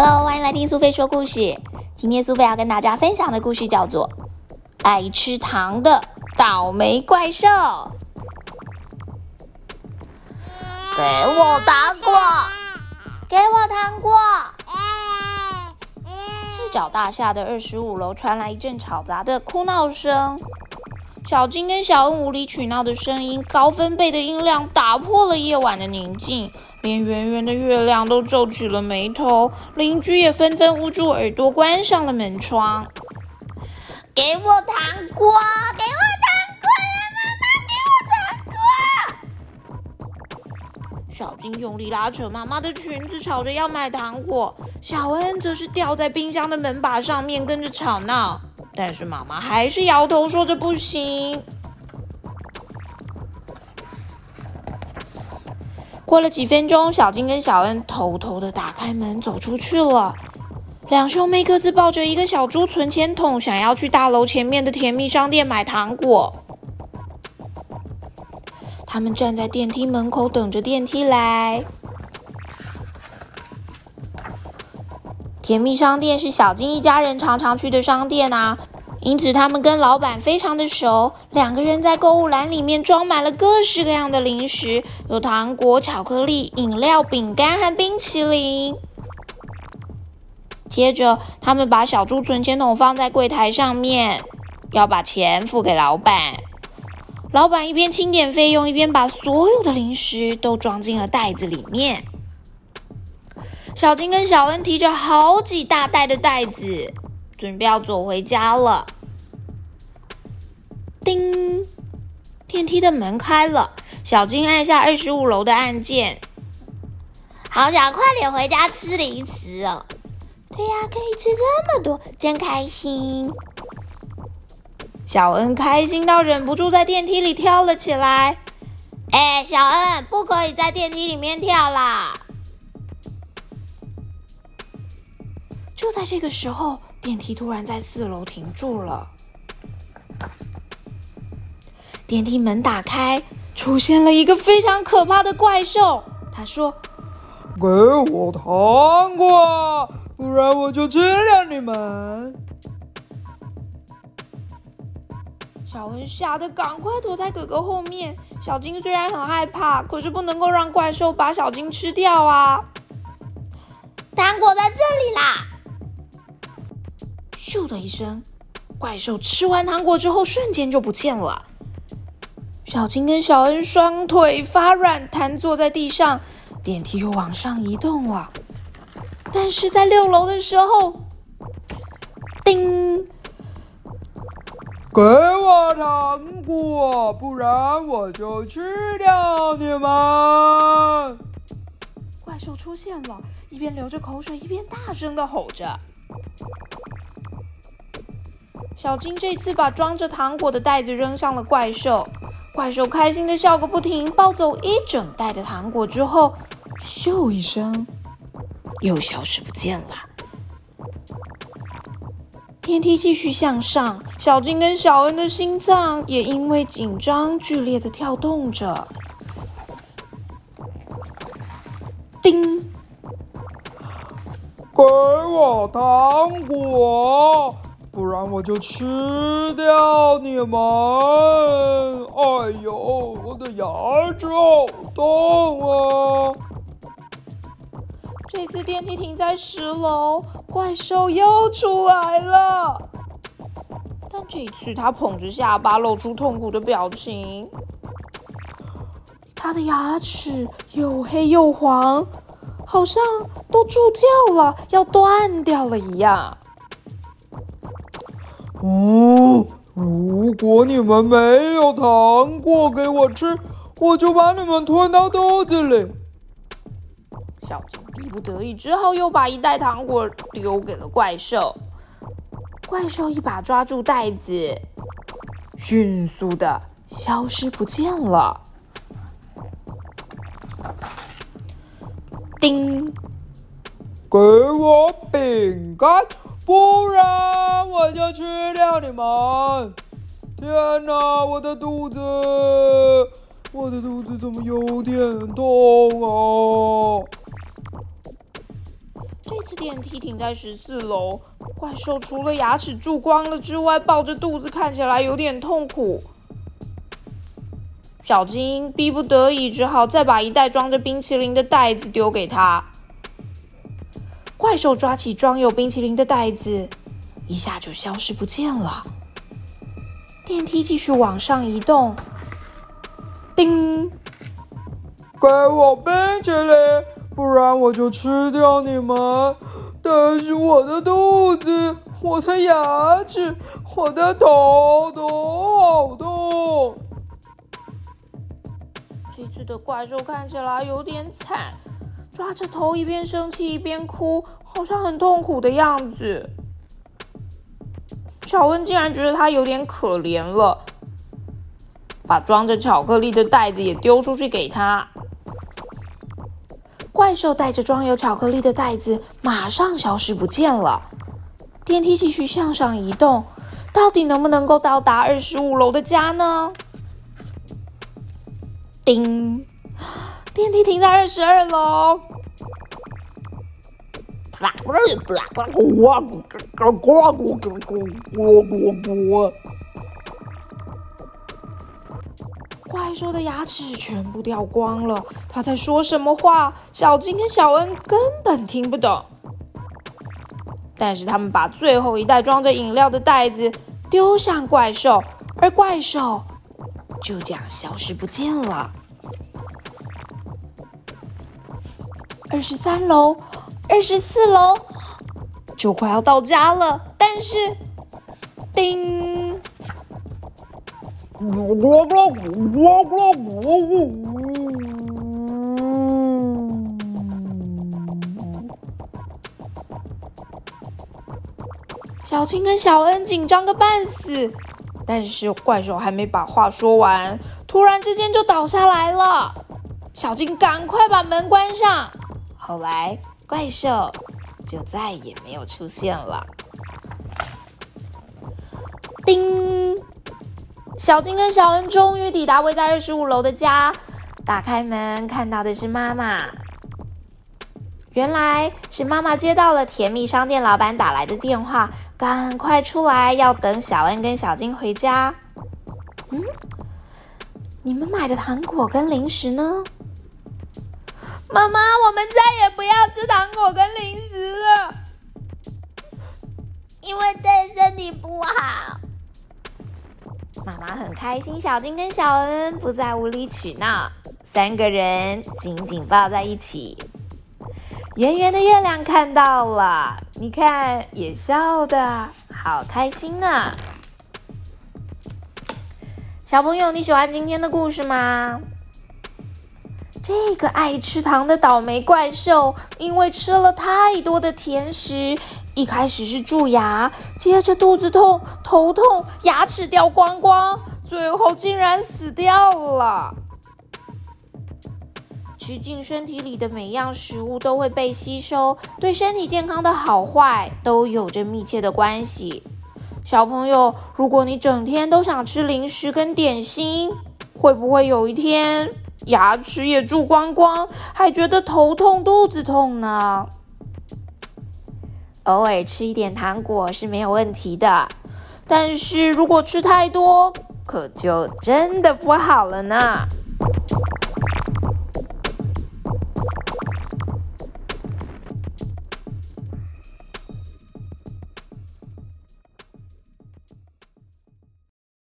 Hello，欢迎来听苏菲说故事。今天苏菲要跟大家分享的故事叫做《爱吃糖的倒霉怪兽》。给我糖果！给我糖果！四角大厦的二十五楼传来一阵吵杂的哭闹声。小金跟小恩无理取闹的声音，高分贝的音量打破了夜晚的宁静，连圆圆的月亮都皱起了眉头，邻居也纷纷捂住耳朵，关上了门窗。给我糖果！给我糖果！妈妈，给我糖果！小金用力拉扯妈妈的裙子，吵着要买糖果。小恩则是吊在冰箱的门把上面，跟着吵闹。但是妈妈还是摇头，说着不行。过了几分钟，小金跟小恩偷偷的打开门走出去了。两兄妹各自抱着一个小猪存钱筒，想要去大楼前面的甜蜜商店买糖果。他们站在电梯门口等着电梯来。甜蜜商店是小金一家人常常去的商店啊，因此他们跟老板非常的熟。两个人在购物篮里面装满了各式各样的零食，有糖果、巧克力、饮料、饼干和冰淇淋。接着，他们把小猪存钱筒放在柜台上面，要把钱付给老板。老板一边清点费用，一边把所有的零食都装进了袋子里面。小金跟小恩提着好几大袋的袋子，准备要走回家了。叮，电梯的门开了，小金按下二十五楼的按键。好想快点回家吃零食哦！对呀，可以吃这么多，真开心。小恩开心到忍不住在电梯里跳了起来。哎，小恩，不可以在电梯里面跳啦！就在这个时候，电梯突然在四楼停住了。电梯门打开，出现了一个非常可怕的怪兽。他说：“给我糖果，不然我就吃了你们！”小文吓得赶快躲在哥哥后面。小金虽然很害怕，可是不能够让怪兽把小金吃掉啊！糖果在这里啦！咻的一声，怪兽吃完糖果之后，瞬间就不见了。小金跟小恩双腿发软，瘫坐在地上。电梯又往上移动了，但是在六楼的时候，叮！给我糖果，不然我就吃掉你们！怪兽出现了，一边流着口水，一边大声的吼着。小金这次把装着糖果的袋子扔向了怪兽，怪兽开心的笑个不停，抱走一整袋的糖果之后，咻一声，又消失不见了。电梯继续向上，小金跟小恩的心脏也因为紧张剧烈的跳动着。叮！给我糖果！不然我就吃掉你们！哎呦，我的牙齿好痛啊！这次电梯停在十楼，怪兽又出来了。但这一次，他捧着下巴，露出痛苦的表情。他的牙齿又黑又黄，好像都蛀掉了，要断掉了一样。哦，如果你们没有糖果给我吃，我就把你们吞到肚子里。小熊逼不得已，只好又把一袋糖果丢给了怪兽。怪兽一把抓住袋子，迅速的消失不见了。叮，给我饼干。不然我就吃掉你们！天哪，我的肚子，我的肚子怎么有点痛啊？这次电梯停在十四楼，怪兽除了牙齿蛀光了之外，抱着肚子看起来有点痛苦。小金逼不得已，只好再把一袋装着冰淇淋的袋子丢给他。怪兽抓起装有冰淇淋的袋子，一下就消失不见了。电梯继续往上移动，叮！给我冰淇淋，不然我就吃掉你们！但是我的肚子、我的牙齿、我的头都好痛。这次的怪兽看起来有点惨，抓着头一边生气一边哭，好像很痛苦的样子。小恩竟然觉得他有点可怜了，把装着巧克力的袋子也丢出去给他。怪兽带着装有巧克力的袋子马上消失不见了。电梯继续向上移动，到底能不能够到达二十五楼的家呢？叮！电梯停在二十二楼。怪兽的牙齿全部掉光了，他在说什么话？小金跟小恩根本听不懂。但是他们把最后一袋装着饮料的袋子丢向怪兽，而怪兽就这样消失不见了。二十三楼，二十四楼，就快要到家了。但是，叮！小青跟小恩紧张个半死，但是怪兽还没把话说完，突然之间就倒下来了。小青赶快把门关上。后来，怪兽就再也没有出现了。叮！小金跟小恩终于抵达位在二十五楼的家，打开门看到的是妈妈。原来是妈妈接到了甜蜜商店老板打来的电话，赶快出来要等小恩跟小金回家。嗯，你们买的糖果跟零食呢？妈妈，我们再也不要吃糖果跟零食了，因为对身体不好。妈妈很开心，小金跟小恩不再无理取闹，三个人紧紧抱在一起。圆圆的月亮看到了，你看也笑的好开心呢。小朋友，你喜欢今天的故事吗？这个爱吃糖的倒霉怪兽，因为吃了太多的甜食，一开始是蛀牙，接着肚子痛、头痛、牙齿掉光光，最后竟然死掉了。吃进身体里的每样食物都会被吸收，对身体健康的好坏都有着密切的关系。小朋友，如果你整天都想吃零食跟点心，会不会有一天牙齿也蛀光光，还觉得头痛、肚子痛呢？偶尔吃一点糖果是没有问题的，但是如果吃太多，可就真的不好了呢。